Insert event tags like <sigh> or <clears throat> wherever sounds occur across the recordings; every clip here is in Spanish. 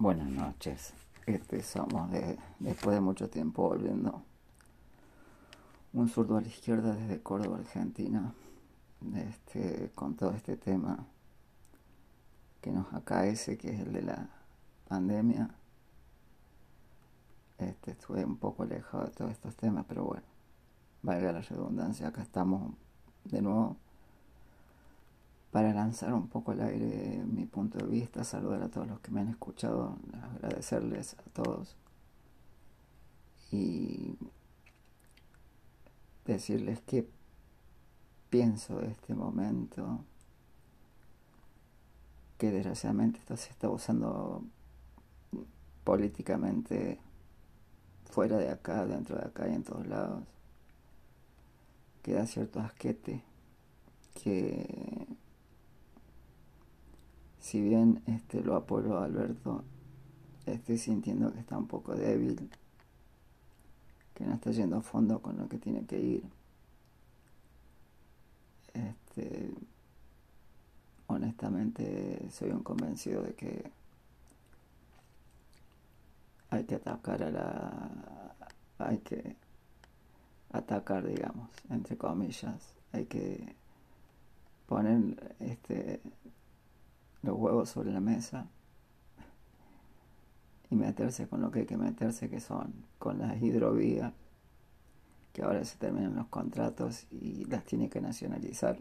Buenas noches. Este, somos de, después de mucho tiempo volviendo un zurdo a la izquierda desde Córdoba, Argentina, este, con todo este tema que nos acaece, que es el de la pandemia. Este, estuve un poco alejado de todos estos temas, pero bueno, valga la redundancia, acá estamos de nuevo para lanzar un poco al aire mi punto de vista, saludar a todos los que me han escuchado, agradecerles a todos y decirles qué pienso de este momento, que desgraciadamente esto se está usando políticamente fuera de acá, dentro de acá y en todos lados, que da cierto asquete, que si bien este, lo apoyo Alberto, estoy sintiendo que está un poco débil, que no está yendo a fondo con lo que tiene que ir. Este, honestamente soy un convencido de que hay que atacar a la hay que atacar digamos entre comillas hay que poner este los huevos sobre la mesa y meterse con lo que hay que meterse, que son con las hidrovías, que ahora se terminan los contratos y las tiene que nacionalizar.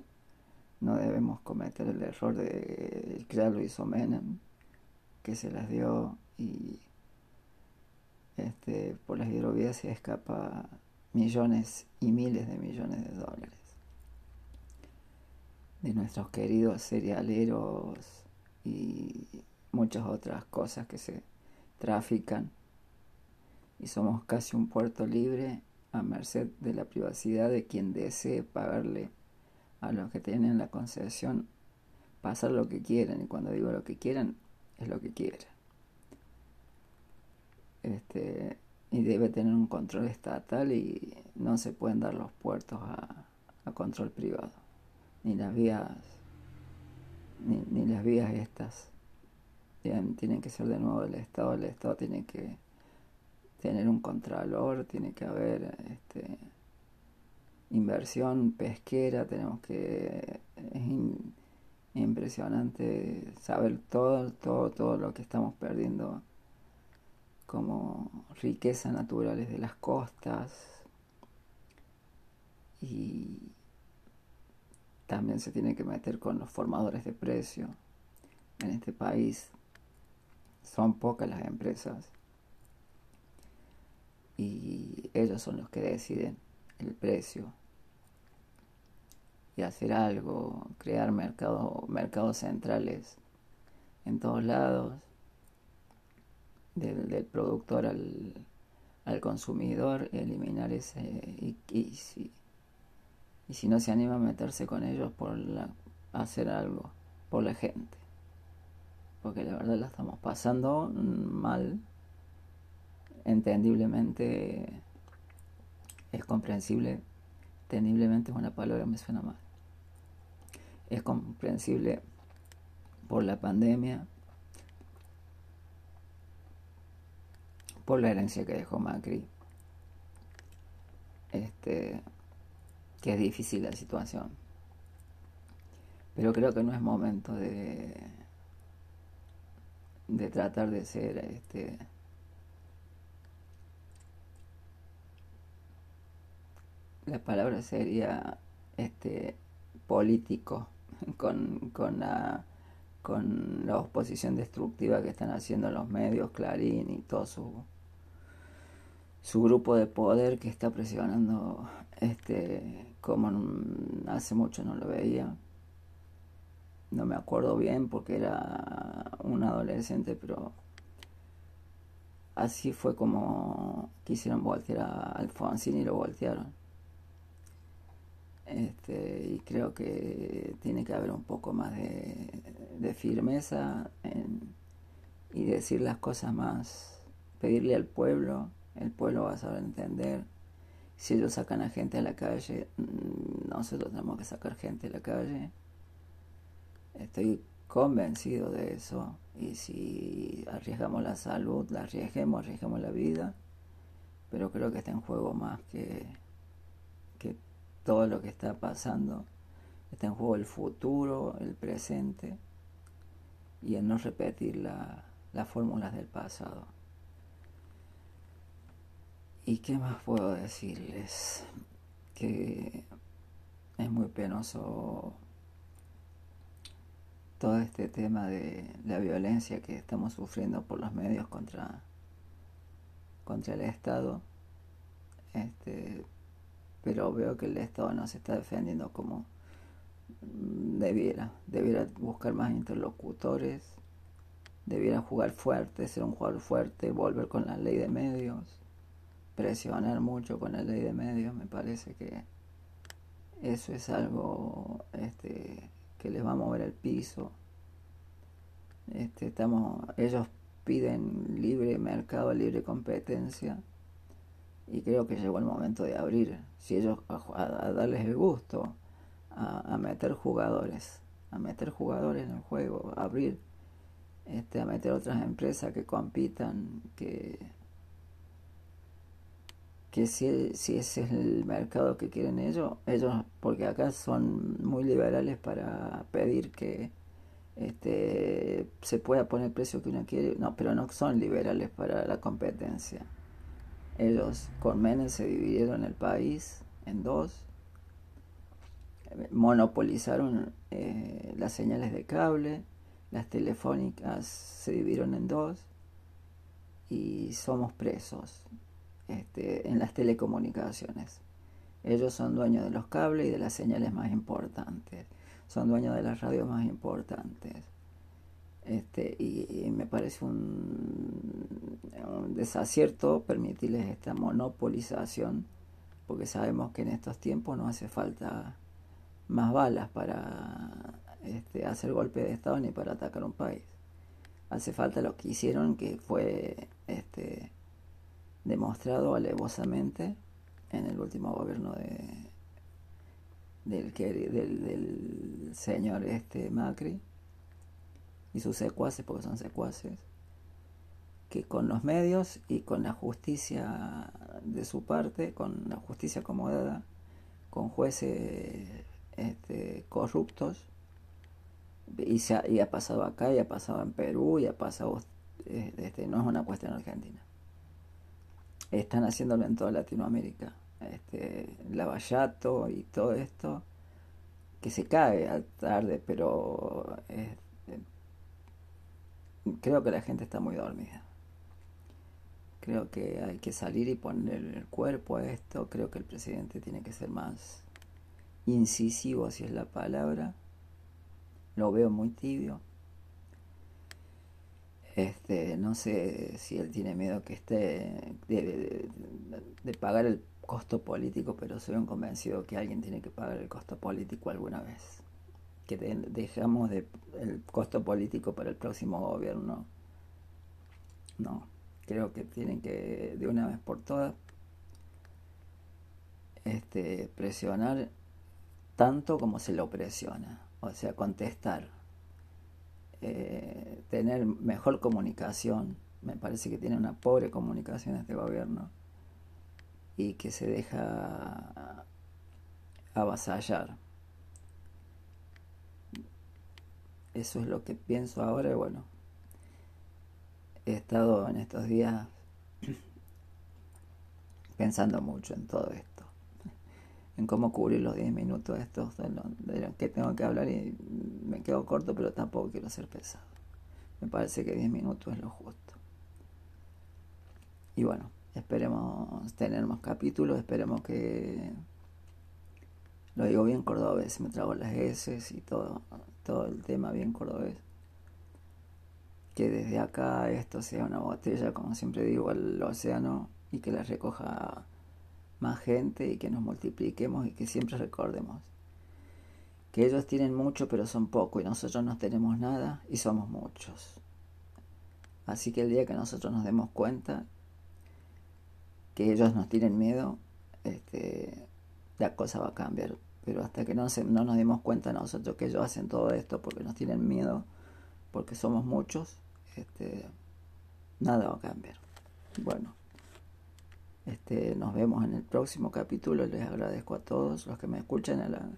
No debemos cometer el error de ya lo hizo Menem, que se las dio y este, por las hidrovías se escapa millones y miles de millones de dólares de nuestros queridos cerealeros y muchas otras cosas que se trafican. Y somos casi un puerto libre a merced de la privacidad de quien desee pagarle a los que tienen la concesión pasar lo que quieran. Y cuando digo lo que quieran es lo que quieran este, y debe tener un control estatal y no se pueden dar los puertos a, a control privado ni las vías ni, las vías estas. Tienen que ser de nuevo del Estado, el Estado tiene que tener un contralor, tiene que haber este, inversión pesquera, tenemos que... Es impresionante saber todo, todo, todo lo que estamos perdiendo como riqueza naturales de las costas. Y también se tiene que meter con los formadores de precio. En este país son pocas las empresas y ellos son los que deciden el precio y hacer algo, crear mercado, mercados centrales en todos lados, del, productor al, al consumidor, eliminar ese y, y si no se anima a meterse con ellos por hacer algo por la gente. Porque la verdad la estamos pasando mal. Entendiblemente es comprensible. Entendiblemente es una palabra me suena mal. Es comprensible por la pandemia, por la herencia que dejó Macri. Este, que es difícil la situación. Pero creo que no es momento de, de tratar de ser este la palabra sería este político <laughs> con, con la con la oposición destructiva que están haciendo los medios, Clarín y todo su su grupo de poder que está presionando este como hace mucho no lo veía. No me acuerdo bien porque era un adolescente, pero así fue como quisieron voltear a Alfonsín y lo voltearon. Este, y creo que tiene que haber un poco más de, firmeza y decir las cosas más, pedirle al pueblo, el pueblo va a saber entender si ellos sacan a gente a la calle, mm, nosotros tenemos que sacar gente a la calle. Estoy convencido de eso y si arriesgamos la salud, la arriesguemos, arriesgemos la vida, pero creo que está en juego más que, que todo lo que está pasando. Está en juego el futuro, el presente y el no repetir las fórmulas del pasado. ¿Y qué más puedo decirles? Que es muy penoso todo este tema de la violencia que estamos sufriendo por los medios contra, contra el Estado. Este, pero veo que el Estado no se está defendiendo como debiera. Debiera buscar más interlocutores, debiera jugar fuerte, ser un jugador fuerte, volver con la ley de medios, presionar mucho con la ley de medios. Me parece que eso es algo este, que les va a mover el piso. Este, estamos, ellos piden libre mercado, libre competencia y creo que llegó el momento de abrir, si ellos a, darles el gusto, a, meter jugadores, a meter jugadores en el juego, a abrir, este, a meter otras empresas que compitan, que que si, si ese es el mercado que quieren ellos, ellos, porque acá son muy liberales para pedir que este, se pueda poner el precio que uno quiere, no, pero no son liberales para la competencia. Ellos con Menem se dividieron el país en dos, monopolizaron eh, las señales de cable, las telefónicas se dividieron en dos y somos presos este, en las telecomunicaciones. Ellos son dueños de los cables y de las señales más importantes, son dueños de las radios más importantes. Este, y, me parece un, un, desacierto permitirles esta monopolización, porque sabemos que en estos tiempos no hace falta más balas para este, hacer golpe de Estado ni para atacar un país. Hace falta lo que hicieron, que fue este, demostrado alevosamente en el último gobierno de, del, señor este Macri y sus secuaces, porque son secuaces, que con los medios y con la justicia de su parte, con la justicia acomodada, con jueces este, corruptos, y, se ha, y ha pasado acá, y ha pasado en Perú, y ha pasado, este, no es una cuestión argentina están haciéndolo en toda Latinoamérica. Este, Lavallato y todo esto, que se cae tarde, pero este, creo que la gente está muy dormida. Creo que hay que salir y poner el cuerpo a esto. Creo que el presidente tiene que ser más incisivo, si es la palabra. Lo veo muy tibio. Este, no sé si él tiene miedo que esté de, pagar el costo político, pero soy un convencido que alguien tiene que pagar el costo político alguna vez. Que dejamos de, el costo político para el próximo gobierno. No, creo que tienen que de una vez por todas este, presionar tanto como se lo presiona, o sea, contestar eh, tener mejor comunicación. Me parece que tiene una pobre comunicación este gobierno y que se deja avasallar. Eso es lo que pienso ahora bueno, he estado en estos días <clears throat> pensando mucho en todo esto en cómo cubrir los 10 minutos estos de, lo, que tengo que hablar y me quedo corto, pero tampoco quiero ser pesado. Me parece que 10 minutos es lo justo. Y bueno, esperemos tener más capítulos, esperemos que lo digo bien cordobés, me trago las S y todo, todo el tema bien cordobés. Que desde acá esto sea una botella, como siempre digo, al océano y que la recoja más gente y que nos multipliquemos y que siempre recordemos que ellos tienen mucho pero son poco y nosotros no tenemos nada y somos muchos. Así que el día que nosotros nos demos cuenta que ellos nos tienen miedo, este, la cosa va a cambiar. Pero hasta que no, no nos demos cuenta nosotros que ellos hacen todo esto porque nos tienen miedo, porque somos muchos, este, nada va a cambiar. Bueno, este, nos vemos en el próximo capítulo. Les agradezco a todos los que me escuchan a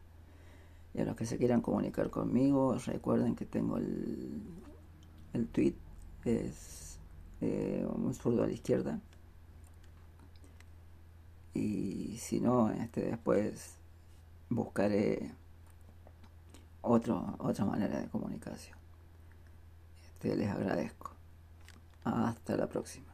y a los que se quieran comunicar conmigo. Recuerden que tengo el, el tweet, es eh, un zurdo a la izquierda. Y si no, este, después buscaré otro, otra manera de comunicación. Este, les agradezco. Hasta la próxima.